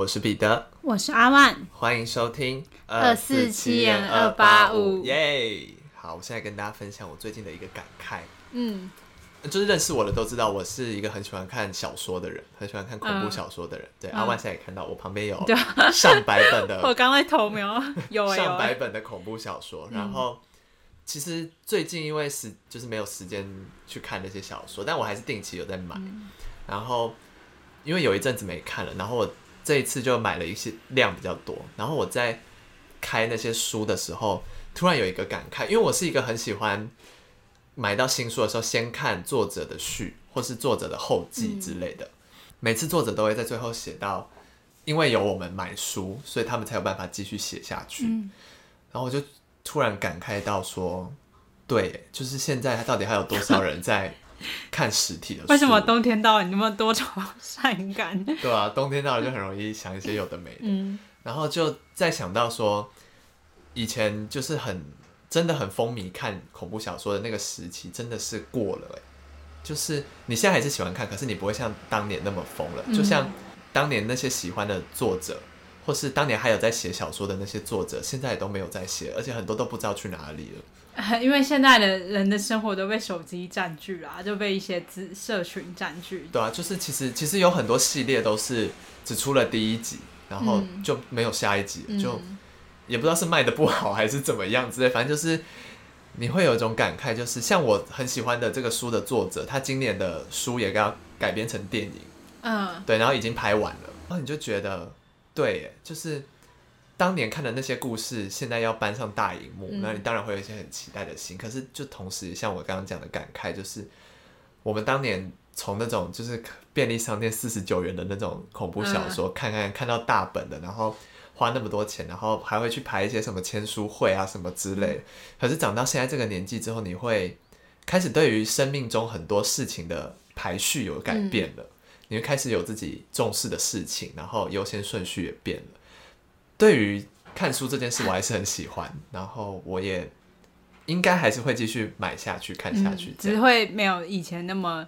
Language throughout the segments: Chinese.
我是彼得，我是阿万，欢迎收听二四七言二八五，耶！好，我现在跟大家分享我最近的一个感慨。嗯，就是认识我的都知道，我是一个很喜欢看小说的人，很喜欢看恐怖小说的人。嗯、对，嗯、阿万现在也看到我旁边有 上百本的，我刚才偷瞄有 上百本的恐怖小说。然后，其实最近因为时就是没有时间去看那些小说，但我还是定期有在买。嗯、然后，因为有一阵子没看了，然后我。这一次就买了一些量比较多，然后我在开那些书的时候，突然有一个感慨，因为我是一个很喜欢买到新书的时候先看作者的序或是作者的后记之类的，嗯、每次作者都会在最后写到，因为有我们买书，所以他们才有办法继续写下去。嗯、然后我就突然感慨到说，对，就是现在到底还有多少人在。看实体的书，为什么冬天到了你那么多愁善感？对啊，冬天到了就很容易想一些有的没的，嗯，然后就再想到说，以前就是很真的很风靡看恐怖小说的那个时期，真的是过了哎，就是你现在还是喜欢看，可是你不会像当年那么疯了，就像当年那些喜欢的作者，或是当年还有在写小说的那些作者，现在也都没有在写，而且很多都不知道去哪里了。因为现在的人的生活都被手机占据了，就被一些资社群占据。对啊，就是其实其实有很多系列都是只出了第一集，然后就没有下一集，嗯、就也不知道是卖的不好还是怎么样之类。反正就是你会有一种感慨，就是像我很喜欢的这个书的作者，他今年的书也要改编成电影，嗯，对，然后已经拍完了，然后你就觉得对，就是。当年看的那些故事，现在要搬上大荧幕，那、嗯、你当然会有一些很期待的心。可是，就同时像我刚刚讲的感慨，就是我们当年从那种就是便利商店四十九元的那种恐怖小说，嗯、看看看到大本的，然后花那么多钱，然后还会去排一些什么签书会啊什么之类的。嗯、可是长到现在这个年纪之后，你会开始对于生命中很多事情的排序有改变了，嗯、你会开始有自己重视的事情，然后优先顺序也变了。对于看书这件事，我还是很喜欢，然后我也应该还是会继续买下去看下去，只会没有以前那么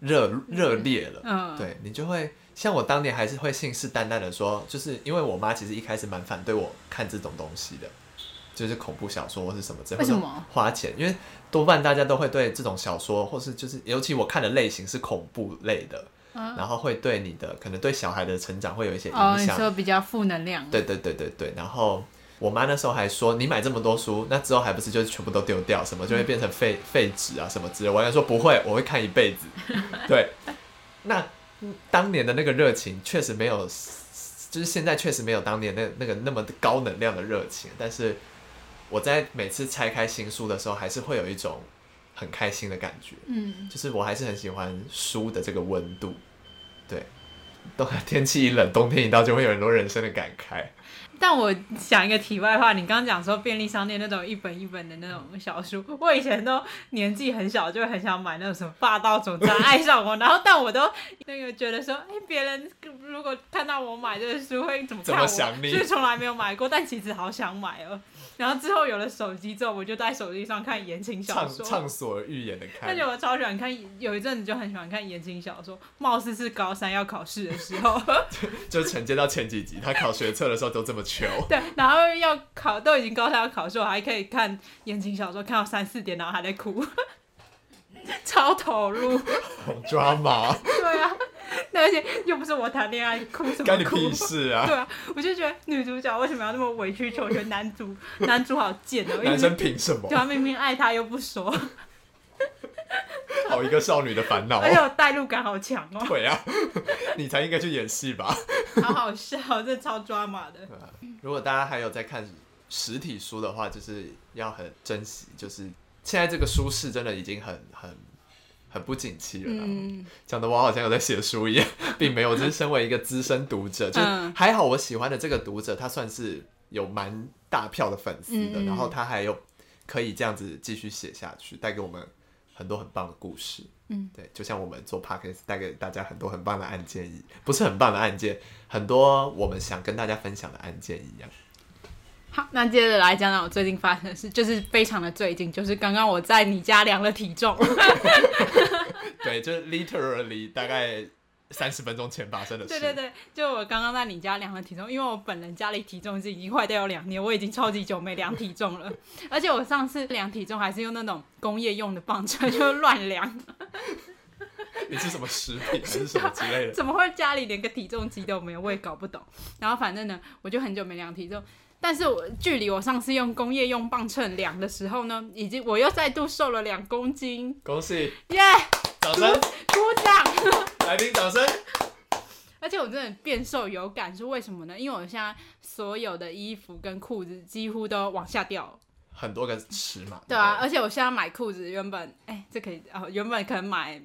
热热烈了。嗯，对，你就会像我当年还是会信誓旦旦的说，就是因为我妈其实一开始蛮反对我看这种东西的，就是恐怖小说或是什么之类的。为什么？花钱？因为多半大家都会对这种小说，或是就是尤其我看的类型是恐怖类的。然后会对你的可能对小孩的成长会有一些影响，哦、你说比较负能量。对对对对对。然后我妈那时候还说：“你买这么多书，那之后还不是就全部都丢掉，什么就会变成废废纸啊什么之类。”我还说不会，我会看一辈子。对。那当年的那个热情确实没有，就是现在确实没有当年那那个那么高能量的热情。但是我在每次拆开新书的时候，还是会有一种很开心的感觉。嗯，就是我还是很喜欢书的这个温度。对，冬天气一冷，冬天一到，就会有很多人生的感慨。但我想一个题外话，你刚刚讲说便利商店那种一本一本的那种小书，我以前都年纪很小，就很想买那种什么霸道总裁爱上我，然后但我都那个觉得说，哎，别人如果看到我买这个书会怎么看我？所以从来没有买过，但其实好想买哦。然后之后有了手机之后，我就在手机上看言情小说，畅所欲言的看。而且我超喜欢看，有一阵子就很喜欢看言情小说，貌似是高三要考试的时候，就承接到前几集，他考学测的时候都这么糗。对，然后要考，都已经高三要考试，我还可以看言情小说，看到三四点，然后还在哭，超投入，好抓马。对啊。而且又不是我谈恋爱，哭什么哭？干你屁事啊！对啊，我就觉得女主角为什么要那么委曲求全？男主男主好贱哦！男生凭什么？对啊，明明爱他又不说。好一个少女的烦恼，而且我代入感好强哦。对啊，你才应该去演戏吧？好好笑，这超抓马的。如果大家还有在看实体书的话，就是要很珍惜。就是现在这个书市真的已经很很。很不景气了，讲的我好像有在写书一样，并没有。只是身为一个资深读者，就还好。我喜欢的这个读者，他算是有蛮大票的粉丝的，然后他还有可以这样子继续写下去，带给我们很多很棒的故事。嗯，对，就像我们做 podcast 带给大家很多很棒的案件一，不是很棒的案件，很多我们想跟大家分享的案件一样。好，那接着来讲讲我最近发生的事，就是非常的最近，就是刚刚我在你家量了体重。对，就是 literally 大概三十分钟前发生的事。对对对，就我刚刚在你家量了体重，因为我本人家里体重是已经坏掉有两年，我已经超级久没量体重了。而且我上次量体重还是用那种工业用的磅秤，就乱量。你是什么食品还是什么之类的？怎么会家里连个体重机都没有？我也搞不懂。然后反正呢，我就很久没量体重。但是我距离我上次用工业用磅秤量的时候呢，已经我又再度瘦了两公斤。恭喜！耶、yeah!！掌声！鼓掌！来宾掌声！而且我真的变瘦有感，是为什么呢？因为我现在所有的衣服跟裤子几乎都往下掉，很多个尺码。对啊，而且我现在买裤子原本，哎、欸，这可以哦，原本可能买。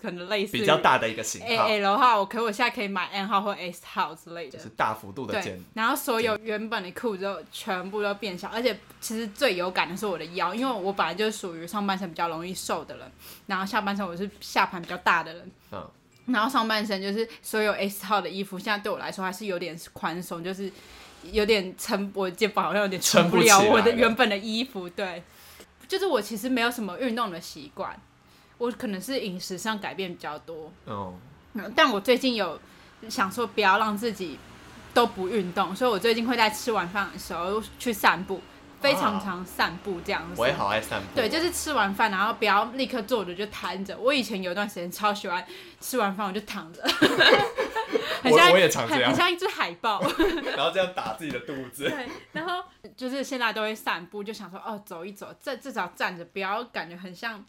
可能类似比较大的一个型号。L 号，可我现在可以买 N 号或 S 号之类的，就是大幅度的减。对，然后所有原本的裤子都全部都变小，而且其实最有感的是我的腰，因为我本来就是属于上半身比较容易瘦的人，然后下半身我是下盘比较大的人，嗯，然后上半身就是所有 S 号的衣服，现在对我来说还是有点宽松，就是有点撑，我肩膀好像有点撑不了。我的原本的衣服，对，就是我其实没有什么运动的习惯。我可能是饮食上改变比较多，哦，但我最近有想说不要让自己都不运动，所以我最近会在吃完饭的时候去散步，非常常散步这样子。我也好爱散步。对，就是吃完饭，然后不要立刻坐着就瘫着。我以前有一段时间超喜欢吃完饭我就躺着，很像，我也常这样，很像一只海豹 然后这样打自己的肚子。对，然后就是现在都会散步，就想说哦，走一走，这至少站着，不要感觉很像。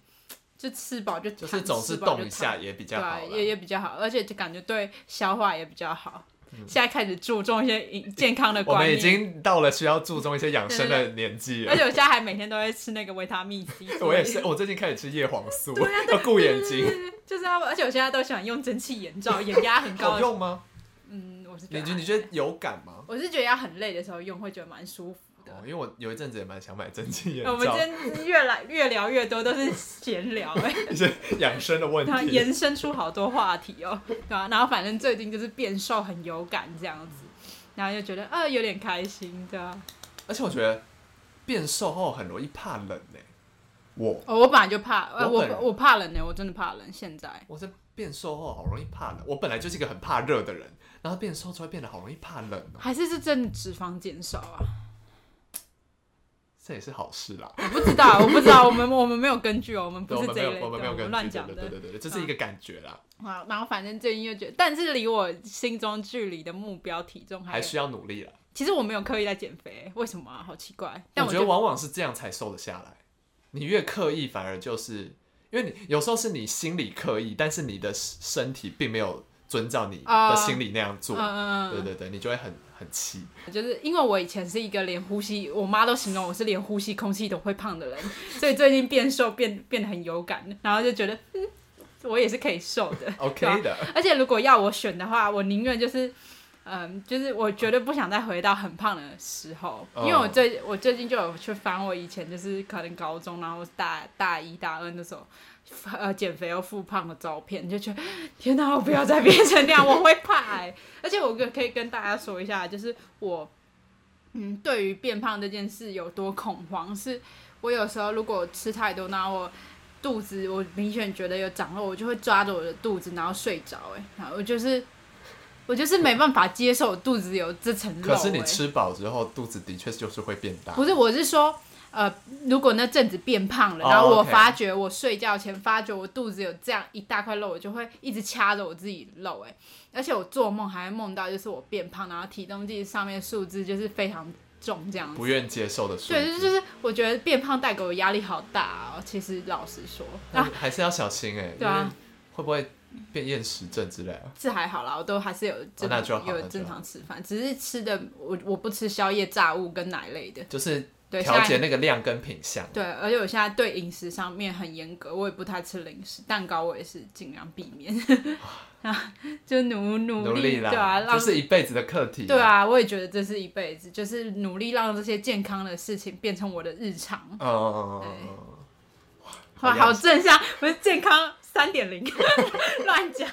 就吃饱就就是总是动一下也比较好，对，也也比较好，而且就感觉对消化也比较好。嗯、现在开始注重一些 健康的观念，我们已经到了需要注重一些养生的年纪了。而且我现在还每天都会吃那个维他命 C。我也是，我最近开始吃叶黄素，要顾眼睛。就是要，而且我现在都喜欢用蒸汽眼罩，眼压很高。好用吗？嗯，我是觉得。你觉得有感吗？我是觉得要很累的时候用，会觉得蛮舒服。因为我有一阵子也蛮想买蒸汽眼罩。我们今天越来越聊越多，都是闲聊哎，一些养生的问题，延伸出好多话题哦，对吧？然后反正最近就是变瘦很有感这样子，然后就觉得呃有点开心，对啊。而且我觉得变瘦后很容易怕冷呢。我我本来就怕，我我，我怕冷呢，我真的怕冷。现在我在变瘦后好容易怕冷，我本来就是一个很怕热的人，然后变瘦之后变得好容易怕冷哦。还是是真的脂肪减少啊？这也是好事啦。我不知道，我不知道，我们我们没有根据哦，我们不是这一类，我们没有根据，乱讲的。对对对，这是一个感觉啦。啊，然后反正最近又觉得，但是离我心中距离的目标体重还还需要努力了。其实我没有刻意在减肥，为什么啊？好奇怪。但我觉得往往是这样才瘦得下来。你越刻意，反而就是因为你有时候是你心里刻意，但是你的身体并没有遵照你的心理那样做。嗯嗯。对对对，你就会很。很气，就是因为我以前是一个连呼吸，我妈都形容我是连呼吸空气都会胖的人，所以最近变瘦变变得很有感，然后就觉得，嗯，我也是可以瘦的，OK 的。而且如果要我选的话，我宁愿就是，嗯，就是我绝对不想再回到很胖的时候，因为我最我最近就有去翻我以前就是可能高中，然后大大一大二的时候。呃，减肥又复胖的照片，就觉得天哪，我不要再变成那样，我会怕欸。而且我可可以跟大家说一下，就是我，嗯，对于变胖这件事有多恐慌，是我有时候如果吃太多，然后我肚子我明显觉得有长肉，我就会抓着我的肚子，然后睡着。哎，我就是我就是没办法接受肚子有这层肉。可是你吃饱之后，肚子的确就是会变大。不是，我是说。呃，如果那阵子变胖了，然后我发觉我睡觉前发觉我肚子有这样一大块肉，我就会一直掐着我自己肉，哎，而且我做梦还会梦到就是我变胖，然后体重计上面数字就是非常重这样子。不愿接受的数字。对，就是就是我觉得变胖带给我压力好大哦。其实老实说，那还是要小心哎。对啊。会不会变厌食症之类的？这还好啦，我都还是有正常有正常吃饭，只是吃的我我不吃宵夜炸物跟奶类的，就是。对，调节那个量跟品相。对，而且我现在对饮食上面很严格，我也不太吃零食，蛋糕我也是尽量避免。啊，就努努力，对啊，这是一辈子的课题。对啊，我也觉得这是一辈子，就是努力让这些健康的事情变成我的日常。哦哦哦哇，好正向，不是健康三点零，乱讲。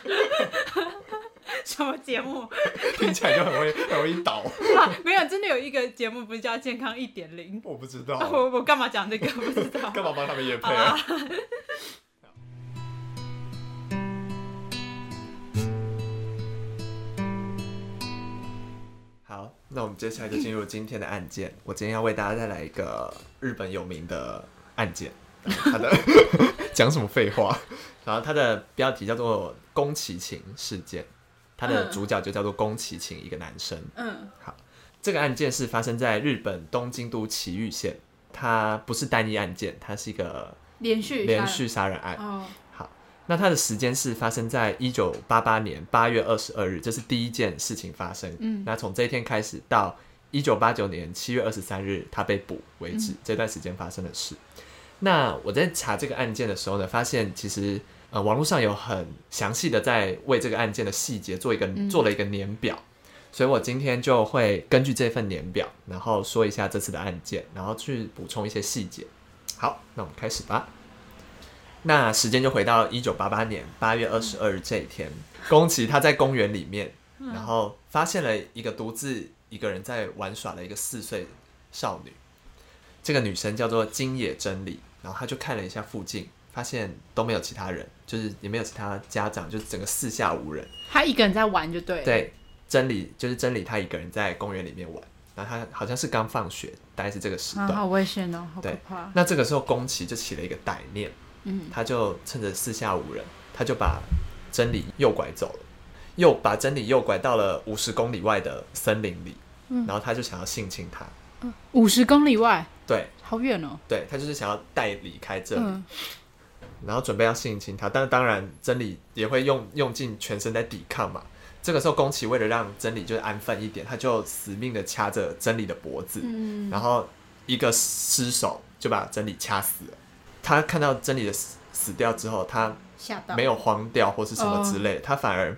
什么节目？听起来就很容易 很容易倒。没有真的有一个节目不是叫健康一点零。我不知道。我我干嘛讲这个？不知道。干嘛帮他们验配好那我们接下来就进入今天的案件。我今天要为大家带来一个日本有名的案件。他的讲什么废话？然后他的标题叫做宫崎勤事件它的主角就叫做宫崎勤，一个男生。嗯，好，这个案件是发生在日本东京都埼玉县，它不是单一案件，它是一个连续连续杀人案。哦，好，那它的时间是发生在一九八八年八月二十二日，这是第一件事情发生。嗯，那从这一天开始到一九八九年七月二十三日他被捕为止，嗯，这段时间发生的事。那我在查这个案件的时候呢，发现其实。呃，网络上有很详细的在为这个案件的细节做一个、嗯、做了一个年表，所以我今天就会根据这份年表，然后说一下这次的案件，然后去补充一些细节。好，那我们开始吧。那时间就回到一九八八年八月二十二日这一天，宫崎他在公园里面，然后发现了一个独自一个人在玩耍的一个四岁少女，这个女生叫做金野真理，然后他就看了一下附近。发现都没有其他人，就是也没有其他家长，就是整个四下无人。他一个人在玩就对了。对，真理就是真理，他一个人在公园里面玩。然后他好像是刚放学，大概是这个时段。啊，好危险哦，好可怕。对，那这个时候宫崎就起了一个歹念，嗯，他就趁着四下无人，他就把真理诱拐走了，又把真理诱拐到了五十公里外的森林里，嗯，然后他就想要性侵他。嗯，五十公里外？对，好远哦。对，他就是想要带离开这里。嗯然后准备要性侵他，但是当然真理也会用用尽全身在抵抗嘛。这个时候宫崎为了让真理就是安分一点，他就死命的掐着真理的脖子，嗯、然后一个失手就把真理掐死了。他看到真理的死死掉之后，他没有慌掉或是什么之类，他反而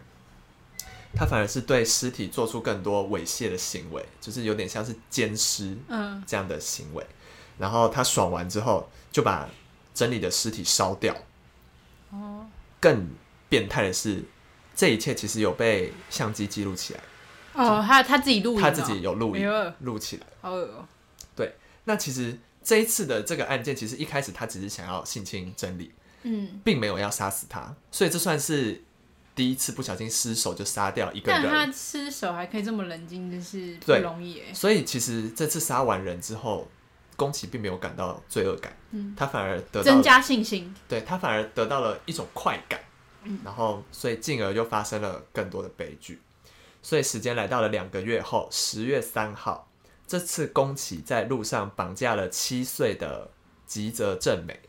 他反而是对尸体做出更多猥亵的行为，就是有点像是奸尸这样的行为。嗯、然后他爽完之后就把。真理的尸体烧掉。哦，更变态的是，这一切其实有被相机记录起来。哦，他他自己录，他自己有录影录起来。好恶哦。对，那其实这一次的这个案件，其实一开始他只是想要性侵真理，嗯，并没有要杀死他，所以这算是第一次不小心失手就杀掉一个人。但他失手还可以这么冷静，真是不容易哎。所以其实这次杀完人之后。宫崎并没有感到罪恶感，嗯，他反而得到增加信心，对，他反而得到了一种快感，嗯，然后所以进而就发生了更多的悲剧，所以时间来到了两个月后，十月三号，这次宫崎在路上绑架了七岁的吉泽正美，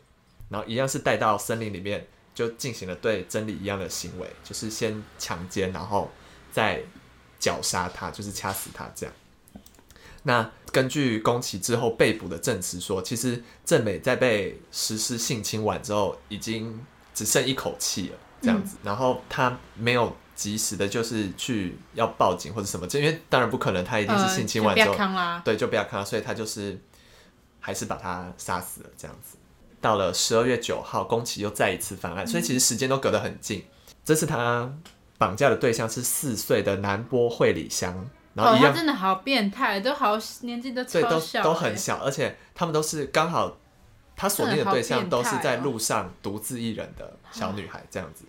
然后一样是带到森林里面，就进行了对真理一样的行为，就是先强奸，然后再绞杀他，就是掐死他这样。那根据宫崎之后被捕的证词说，其实正美在被实施性侵完之后，已经只剩一口气了，这样子。嗯、然后他没有及时的，就是去要报警或者什么，因为当然不可能，他一定是性侵完之后，呃、对，就不要看了，所以他就是还是把他杀死了，这样子。到了十二月九号，宫崎又再一次犯案，所以其实时间都隔得很近。这次他绑架的对象是四岁的南波惠里香。然后一样，哦、真的好变态，都好年纪都超小，都都很小，而且他们都是刚好，他锁定的对象都是在路上独自一人的小女孩这样子。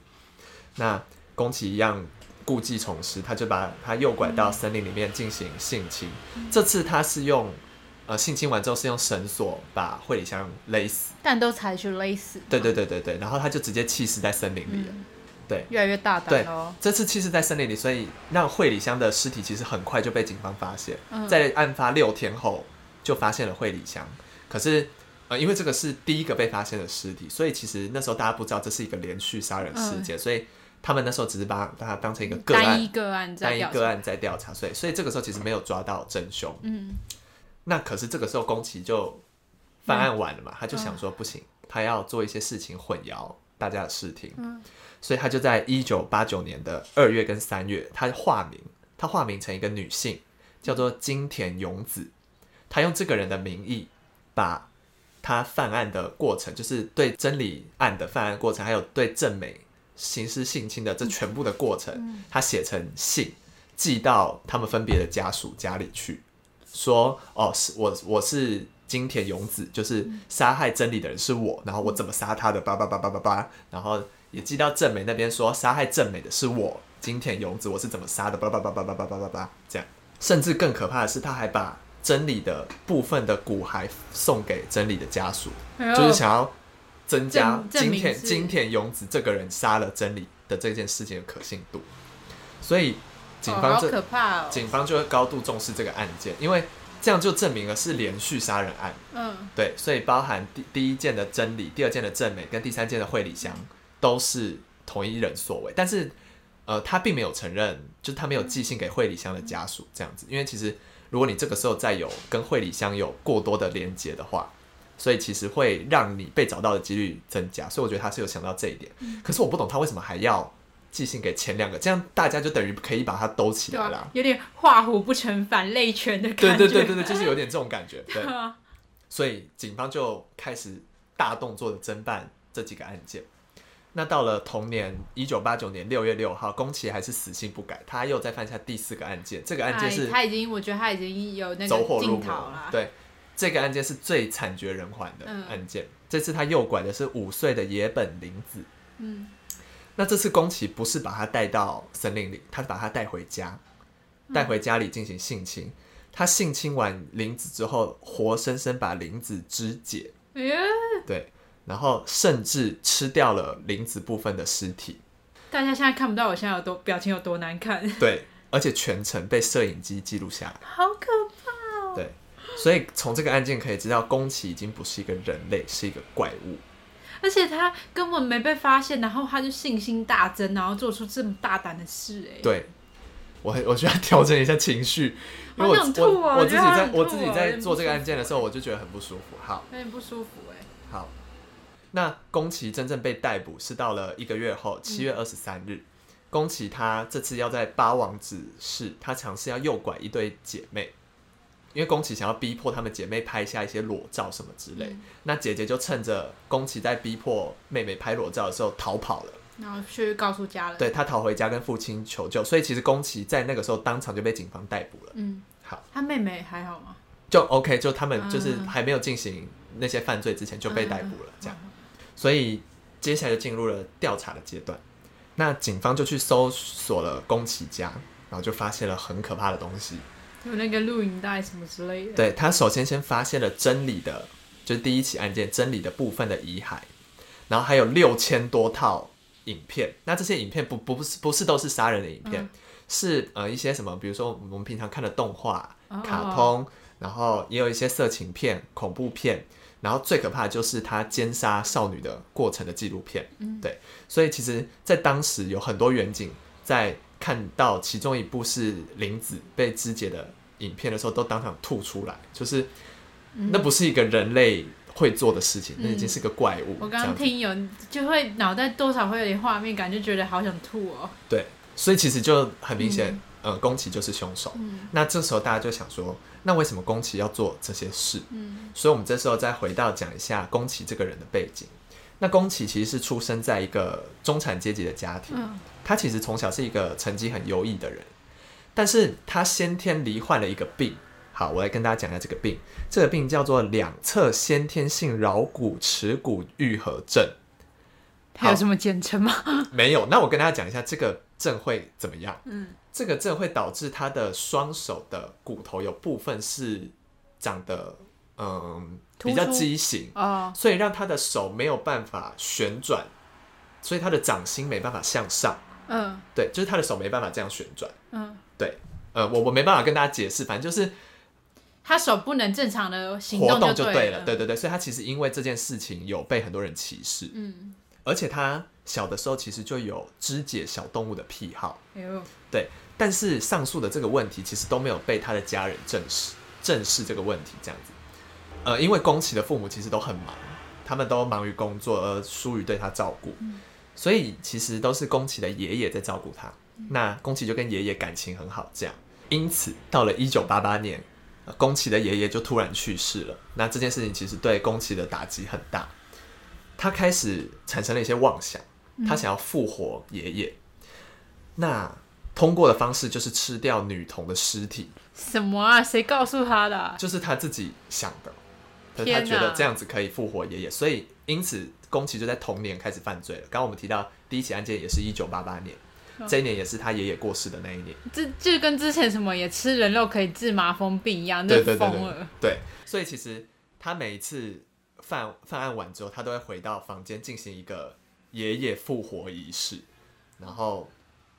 那宫崎一样故技重施，他就把他诱拐到森林里面进行性侵。嗯、这次他是用呃性侵完之后是用绳索把惠里香勒死，但都采取勒死。对对对对对，然后他就直接弃尸在森林里了。嗯对，越来越大胆对，这次其实在森林里，所以让惠里香的尸体其实很快就被警方发现。嗯、在案发六天后，就发现了惠里香。可是，呃，因为这个是第一个被发现的尸体，所以其实那时候大家不知道这是一个连续杀人事件，嗯、所以他们那时候只是把它当成一个个案，单一个案，单一个案在调查。所以，所以这个时候其实没有抓到真凶。嗯。那可是这个时候宫崎就犯案完了嘛，嗯、他就想说不行，他要做一些事情混淆大家的视听。嗯。所以他就在一九八九年的二月跟三月，他化名，他化名成一个女性，叫做金田勇子。他用这个人的名义，把他犯案的过程，就是对真理案的犯案过程，还有对正美行事性侵的这全部的过程，他写成信寄到他们分别的家属家里去，说：“哦，是我，我是金田勇子，就是杀害真理的人是我，然后我怎么杀他的，叭叭叭叭叭叭，然后。”也寄到正美那边说，杀害正美的是我，金田勇子，我是怎么杀的？叭叭叭叭叭叭叭叭叭，这样。甚至更可怕的是，他还把真理的部分的骨骸送给真理的家属，哎、就是想要增加金田金田勇子这个人杀了真理的这件事情的可信度。所以警方这、哦哦、警方就会高度重视这个案件，因为这样就证明了是连续杀人案。嗯，对，所以包含第第一件的真理、第二件的正美跟第三件的惠里香都是同一人所为，但是呃，他并没有承认，就是他没有寄信给惠里香的家属这样子，因为其实如果你这个时候再有跟惠里香有过多的连接的话，所以其实会让你被找到的几率增加，所以我觉得他是有想到这一点。可是我不懂他为什么还要。寄信给前两个，这样大家就等于可以把它兜起来了，啊，有点画虎不成反类犬的感觉。对对对对对，就是有点这种感觉。对，所以警方就开始大动作的侦办这几个案件。那到了同年一九八九年六月六号，宫崎还是死性不改，他又再犯下第四个案件。这个案件是，他已经，我觉得他已经有那个走火入魔了。对，这个案件是最惨绝人寰的案件。嗯、这次他诱拐的是五岁的野本玲子。嗯。那这次宫崎不是把他带到森林里，他是把他带回家，带回家里进行性侵。嗯、他性侵完林子之后，活生生把林子肢解，哎、对，然后甚至吃掉了林子部分的尸体。大家现在看不到我现在有多表情有多难看，对，而且全程被摄影机记录下来，好可怕哦。对，所以从这个案件可以知道，宫崎已经不是一个人类，是一个怪物。而且他根本没被发现，然后他就信心大增，然后做出这么大胆的事，哎。对，我我需要调整一下情绪，因为我我我自己在我自己在做这个案件的时候，我就觉得很不舒服。好，有点不舒服，哎。好，那宫崎真正被逮捕是到了一个月后，七月二十三日。宫崎他这次要在八王子市，他尝试要诱拐一对姐妹。因为宫崎想要逼迫她们姐妹拍下一些裸照什么之类，嗯、那姐姐就趁着宫崎在逼迫妹妹拍裸照的时候逃跑了，然后去告诉家人。对，他逃回家跟父亲求救，所以其实宫崎在那个时候当场就被警方逮捕了。嗯，好，他妹妹还好吗？就 OK，就他们就是还没有进行那些犯罪之前就被逮捕了，这样。所以接下来就进入了调查的阶段，那警方就去搜索了宫崎家，然后就发现了很可怕的东西。有那个录影带什么之类的。对，他首先先发现了真理的，就是第一起案件真理的部分的遗骸，然后还有六千多套影片。那这些影片不不不是不是都是杀人的影片，嗯、是呃一些什么，比如说我们平常看的动画、哦、卡通，然后也有一些色情片、恐怖片，然后最可怕的就是他奸杀少女的过程的纪录片。嗯，对，所以其实，在当时有很多远景在。看到其中一部是林子被肢解的影片的时候，都当场吐出来，就是那不是一个人类会做的事情，嗯、那已经是个怪物。我刚刚听有就会脑袋多少会有点画面感，就觉得好想吐哦。对，所以其实就很明显，嗯、呃，宫崎就是凶手。嗯、那这时候大家就想说，那为什么宫崎要做这些事？嗯，所以我们这时候再回到讲一下宫崎这个人的背景。那宫崎其实是出生在一个中产阶级的家庭。嗯他其实从小是一个成绩很优异的人，但是他先天罹患了一个病。好，我来跟大家讲一下这个病。这个病叫做两侧先天性桡骨尺骨愈合症。还有什么简称吗？没有。那我跟大家讲一下这个症会怎么样？嗯，这个症会导致他的双手的骨头有部分是长得嗯比较畸形啊，所以让他的手没有办法旋转，所以他的掌心没办法向上。嗯，对，就是他的手没办法这样旋转。嗯，对，呃，我我没办法跟大家解释，反正就是他手不能正常的行动就对了，就对了。对对对，所以他其实因为这件事情有被很多人歧视。嗯，而且他小的时候其实就有肢解小动物的癖好。哎呦，对，但是上述的这个问题其实都没有被他的家人正视，正视这个问题这样子。呃，因为宫崎的父母其实都很忙，他们都忙于工作而疏于对他照顾。嗯所以其实都是宫崎的爷爷在照顾他，那宫崎就跟爷爷感情很好，这样。因此到了一九八八年，宫崎的爷爷就突然去世了。那这件事情其实对宫崎的打击很大，他开始产生了一些妄想，他想要复活爷爷。那通过的方式就是吃掉女童的尸体。什么啊？谁告诉他的？就是他自己想的，他觉得这样子可以复活爷爷，所以因此。宫崎就在同年开始犯罪了。刚刚我们提到第一起案件也是一九八八年，嗯、这一年也是他爷爷过世的那一年。这就跟之前什么也吃人肉可以治麻风病一样，那疯了。对，对，对，对，对，所以其实他每一次犯犯案完之后，他都会回到房间进行一个爷爷复活仪式，然后。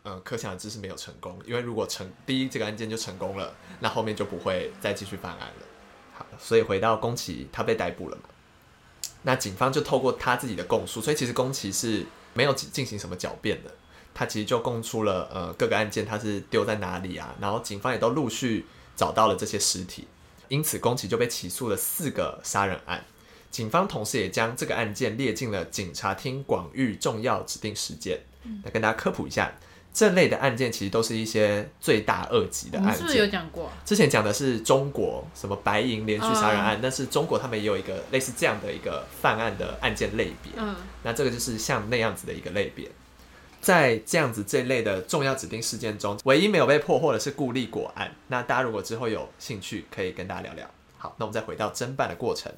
嗯，可想而知是没有成功，因为如果成第一这个案件就成功了，那后面就不会再继续犯案了。好，所以回到宫崎，他被逮捕了嘛？那警方就透过他自己的供述，所以其实宫崎是没有进行什么狡辩的，他其实就供出了呃各个案件他是丢在哪里啊，然后警方也都陆续找到了这些尸体，因此宫崎就被起诉了四个杀人案。警方同时也将这个案件列进了警察厅广域重要指定事件。来跟大家科普一下。这类的案件其实都是一些罪大恶极的案件。是不是有讲过？之前讲的是中国什么白银连续杀人案，但是中国他们也有一个类似这样的一个犯案的案件类别。嗯，那这个就是像那样子的一个类别。在这样子这类的重要指定事件中，唯一没有被破获的是顾立果案。那大家如果之后有兴趣，可以跟大家聊聊。好，那我们再回到侦办的过程。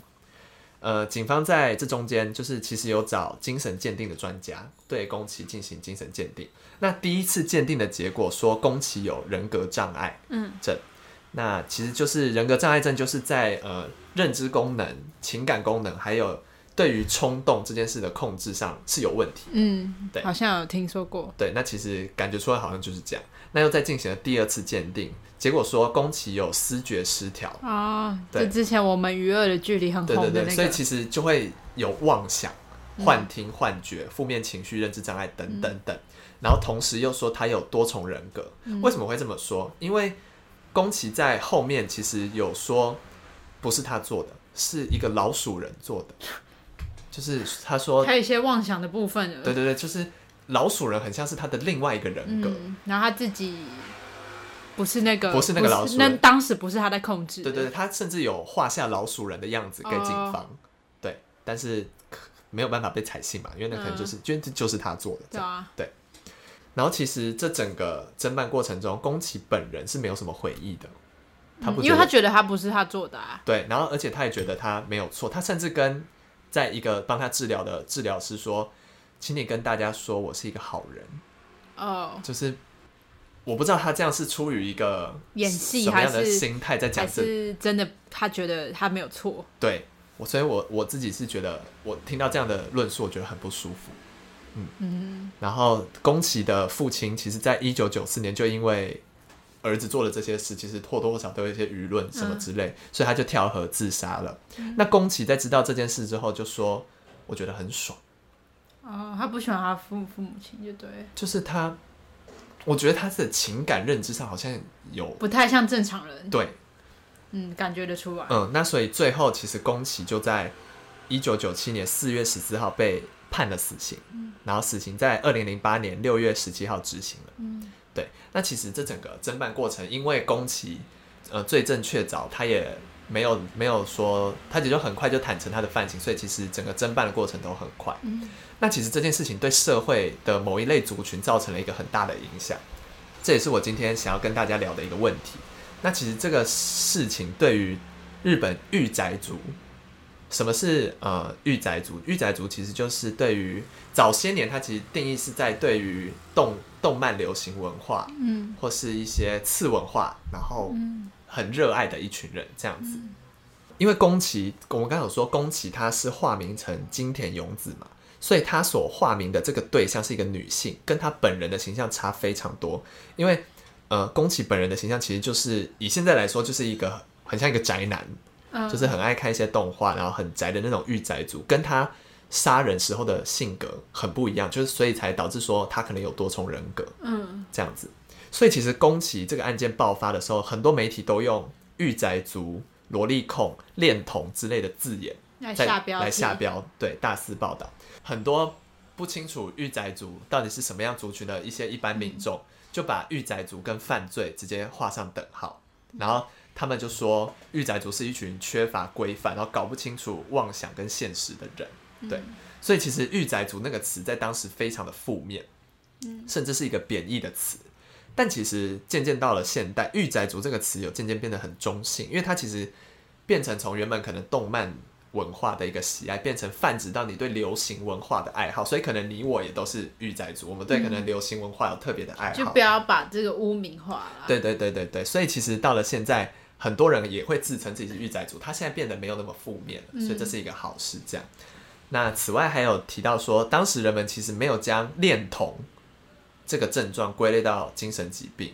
呃，警方在这中间就是其实有找精神鉴定的专家对宫崎进行精神鉴定。那第一次鉴定的结果说宫崎有人格障碍症，嗯，那其实就是人格障碍症，就是在呃认知功能、情感功能还有对于冲动这件事的控制上是有问题。嗯，对，好像有听说过。对，那其实感觉出来好像就是这样。那又再进行了第二次鉴定，结果说宫崎有思觉失调啊。对，之前我们娱乐的距离很红的那个。对对对，所以其实就会有妄想、幻听、幻觉、负面情绪、认知障碍等等等。然后同时又说他有多重人格。为什么会这么说？因为宫崎在后面其实有说，不是他做的，是一个老鼠人做的。就是他说，还有一些妄想的部分。对对对，就是。老鼠人很像是他的另外一个人格，嗯、然后他自己不是那个，不是那个老鼠人，那当时不是他在控制。对对对，他甚至有画下老鼠人的样子给警方，哦、对，但是没有办法被采信嘛，因为那可能就是，就、嗯、就是他做的，对啊，对。然后其实这整个侦办过程中，宫崎本人是没有什么悔意的，他不，因为他觉得他不是他做的啊。对，然后而且他也觉得他没有错，他甚至跟在一个帮他治疗的治疗师说。请你跟大家说，我是一个好人。哦，oh, 就是我不知道他这样是出于一个演戏什么样的心态在讲，还是真的他觉得他没有错。对，我所以我，我我自己是觉得，我听到这样的论述，我觉得很不舒服。嗯嗯。然后，宫崎的父亲，其实在一九九四年就因为儿子做了这些事，其实或多或少都有一些舆论什么之类，嗯、所以他就跳河自杀了。嗯、那宫崎在知道这件事之后，就说：“我觉得很爽。”哦，他不喜欢他父父母亲，就对。就是他，我觉得他的情感认知上好像有不太像正常人。对，嗯，感觉得出来。嗯，那所以最后其实宫崎就在一九九七年四月十四号被判了死刑，嗯，然后死刑在二零零八年六月十七号执行了。嗯，对。那其实这整个侦办过程，因为宫崎呃罪证确凿，他也没有没有说，他姐就很快就坦诚他的犯行，所以其实整个侦办的过程都很快。嗯。那其实这件事情对社会的某一类族群造成了一个很大的影响，这也是我今天想要跟大家聊的一个问题。那其实这个事情对于日本御宅族，什么是呃御宅族？御宅族其实就是对于早些年，它其实定义是在对于动动漫流行文化，嗯，或是一些次文化，然后很热爱的一群人这样子。因为宫崎，我们刚刚有说宫崎他是化名成金田勇子嘛。所以他所化名的这个对象是一个女性，跟他本人的形象差非常多。因为，呃，宫崎本人的形象其实就是以现在来说，就是一个很像一个宅男，嗯、就是很爱看一些动画，然后很宅的那种御宅族，跟他杀人时候的性格很不一样，就是所以才导致说他可能有多重人格，嗯，这样子。所以其实宫崎这个案件爆发的时候，很多媒体都用御宅族、萝莉控、恋童之类的字眼来下标，来下标，对，大肆报道。很多不清楚御宅族到底是什么样族群的一些一般民众，就把御宅族跟犯罪直接画上等号，然后他们就说御宅族是一群缺乏规范，然后搞不清楚妄想跟现实的人。对，所以其实御宅族那个词在当时非常的负面，甚至是一个贬义的词。但其实渐渐到了现代，御宅族这个词有渐渐变得很中性，因为它其实变成从原本可能动漫。文化的一个喜爱，变成泛指到你对流行文化的爱好，所以可能你我也都是御宅族，我们对可能流行文化有特别的爱好，就不要把这个污名化了。对对对对对，所以其实到了现在，很多人也会自称自己是御宅族，他现在变得没有那么负面了，所以这是一个好事。这样，那此外还有提到说，当时人们其实没有将恋童这个症状归类到精神疾病，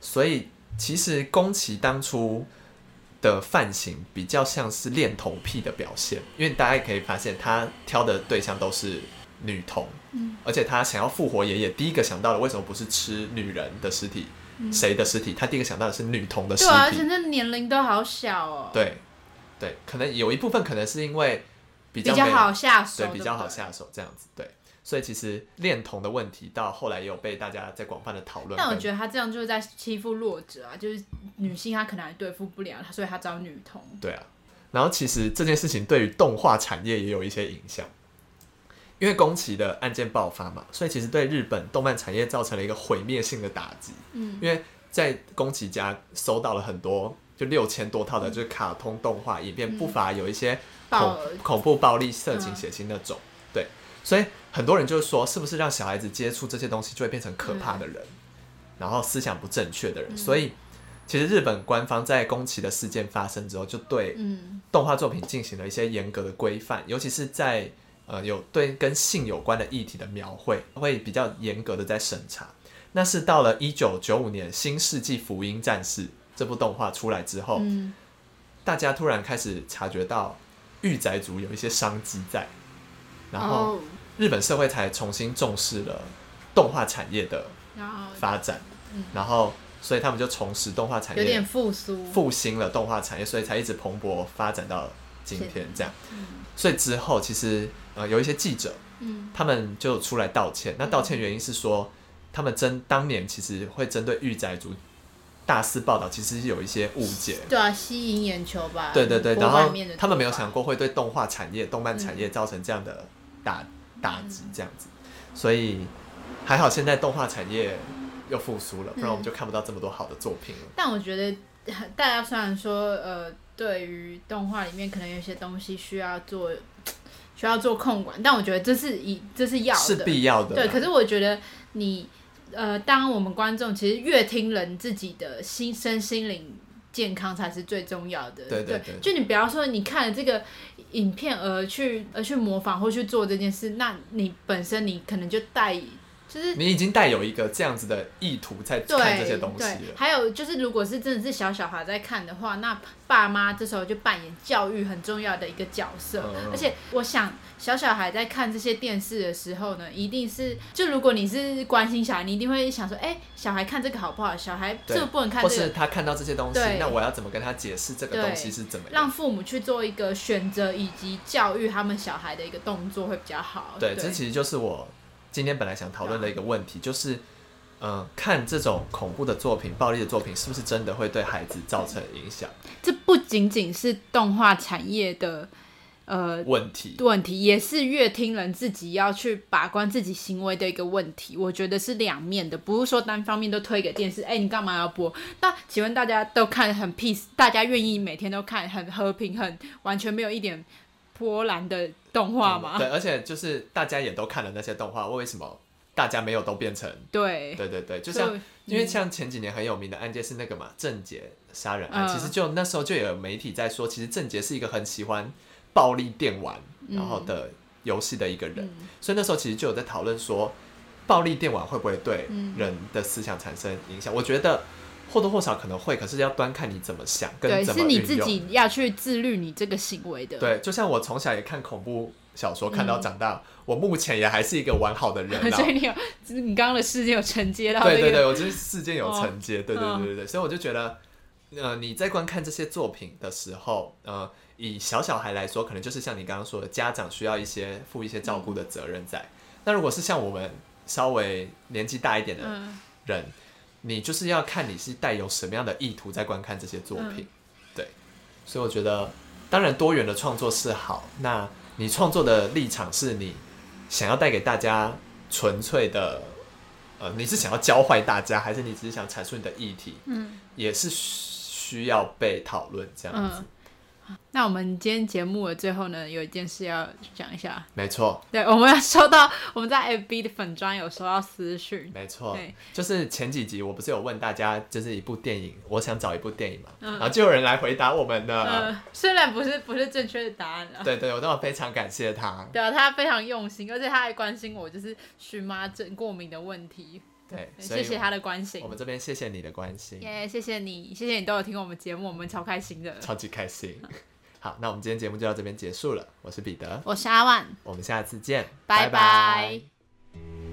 所以其实宫崎当初。的犯行比较像是恋童癖的表现，因为大家可以发现，他挑的对象都是女童，嗯，而且他想要复活爷爷，第一个想到的为什么不是吃女人的尸体，谁、嗯、的尸体？他第一个想到的是女童的尸体，对啊，而且那年龄都好小哦。对，对，可能有一部分可能是因为比较好下手，对，比较好下手这样子，对。所以其实恋童的问题到后来也有被大家在广泛的讨论。但我觉得他这样就是在欺负弱者啊，就是女性她可能还对付不了，所以他找女童。对啊，然后其实这件事情对于动画产业也有一些影响，因为宫崎的案件爆发嘛，所以其实对日本动漫产业造成了一个毁灭性的打击。嗯，因为在宫崎家收到了很多，就六千多套的，就是卡通动画影片，不乏有一些恐恐怖、暴力、色情、血腥那种。对，所以。很多人就是说，是不是让小孩子接触这些东西就会变成可怕的人，嗯、然后思想不正确的人？嗯、所以，其实日本官方在宫崎的事件发生之后，就对动画作品进行了一些严格的规范，尤其是在呃有对跟性有关的议题的描绘，会比较严格的在审查。那是到了一九九五年《新世纪福音战士》这部动画出来之后，嗯、大家突然开始察觉到御宅族有一些商机在，然后。哦日本社会才重新重视了动画产业的发展，然后所以他们就重拾动画产业，有点复苏，复兴了动画产业，所以才一直蓬勃发展到今天这样。所以之后其实呃有一些记者，嗯他们就出来道歉。那道歉原因是说，他们针当年其实会针对御宅族大肆报道，其实是有一些误解，对啊，吸引眼球吧。对对对，然后他们没有想过会对动画产业、动漫产业造成这样的打。打击这样子，所以还好，现在动画产业又复苏了，不然我们就看不到这么多好的作品了。嗯、但我觉得，大家虽然说，呃，对于动画里面可能有些东西需要做，需要做控管，但我觉得这是一，这是要的，是必要的。对，可是我觉得你，呃，当我们观众其实越听人自己的心身心灵健康才是最重要的。对对对，就你不要说你看了这个。影片而去而去模仿或去做这件事，那你本身你可能就带。就是你已经带有一个这样子的意图在看这些东西了。还有就是，如果是真的是小小孩在看的话，那爸妈这时候就扮演教育很重要的一个角色。嗯、而且，我想小小孩在看这些电视的时候呢，一定是就如果你是关心小孩，你一定会想说，哎、欸，小孩看这个好不好？小孩这个不能看、这个。或是他看到这些东西，那我要怎么跟他解释这个东西是怎么样？让父母去做一个选择以及教育他们小孩的一个动作会比较好。对，对这其实就是我。今天本来想讨论的一个问题就是，嗯、呃，看这种恐怖的作品、暴力的作品，是不是真的会对孩子造成影响？这不仅仅是动画产业的呃问题，问题也是乐听人自己要去把关自己行为的一个问题。我觉得是两面的，不是说单方面都推给电视。哎，你干嘛要播？那请问大家都看很 peace，大家愿意每天都看很和平、很完全没有一点。波澜的动画嘛、嗯，对，而且就是大家也都看了那些动画，为什么大家没有都变成？对，对对对，就像就因为像前几年很有名的案件是那个嘛，郑捷杀人案，嗯、其实就那时候就有媒体在说，其实郑捷是一个很喜欢暴力电玩然后的游戏的一个人，嗯、所以那时候其实就有在讨论说，暴力电玩会不会对人的思想产生影响？嗯、我觉得。或多或少可能会，可是要端看你怎么想，跟怎么是你自己要去自律你这个行为的。对，就像我从小也看恐怖小说，看到长大，嗯、我目前也还是一个完好的人。所以你有，你刚刚的事件有承接到、这个。对对对，我就是事件有承接，哦、对对对对对，所以我就觉得，呃，你在观看这些作品的时候，呃，以小小孩来说，可能就是像你刚刚说的，家长需要一些负一些照顾的责任在。嗯、那如果是像我们稍微年纪大一点的人。嗯你就是要看你是带有什么样的意图在观看这些作品，嗯、对，所以我觉得，当然多元的创作是好。那你创作的立场是你想要带给大家纯粹的，呃，你是想要教坏大家，还是你只是想阐述你的议题？嗯，也是需要被讨论这样子。嗯那我们今天节目的最后呢，有一件事要讲一下。没错。对，我们要收到我们在 FB 的粉专有收到私讯。没错。对，就是前几集我不是有问大家，就是一部电影，我想找一部电影嘛，嗯、然后就有人来回答我们的。嗯，虽然不是不是正确的答案了。对对，我都非常感谢他。对啊，他非常用心，而且他还关心我，就是荨麻疹过敏的问题。对，谢谢他的关心。我们这边谢谢你的关心。耶，yeah, 谢谢你，谢谢你都有听我们节目，我们超开心的。超级开心。好，那我们今天节目就到这边结束了。我是彼得，我是阿万，我们下次见，拜拜。